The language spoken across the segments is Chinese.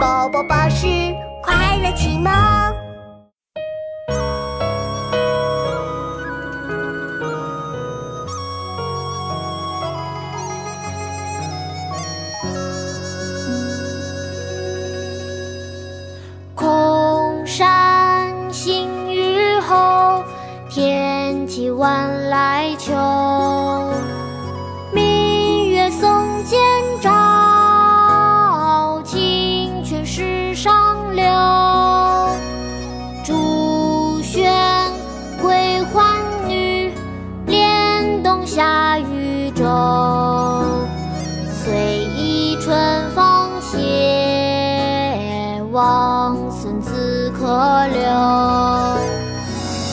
宝宝巴士快乐启蒙。空山新雨后，天气晚来秋。王孙自可留。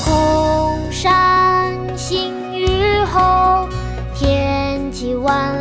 空山新雨后，天气晚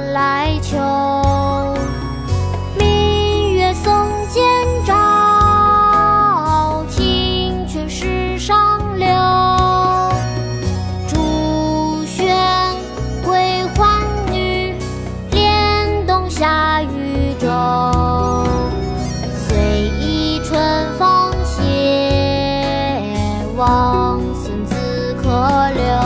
芳心自可留。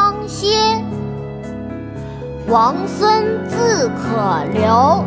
王孙自可留。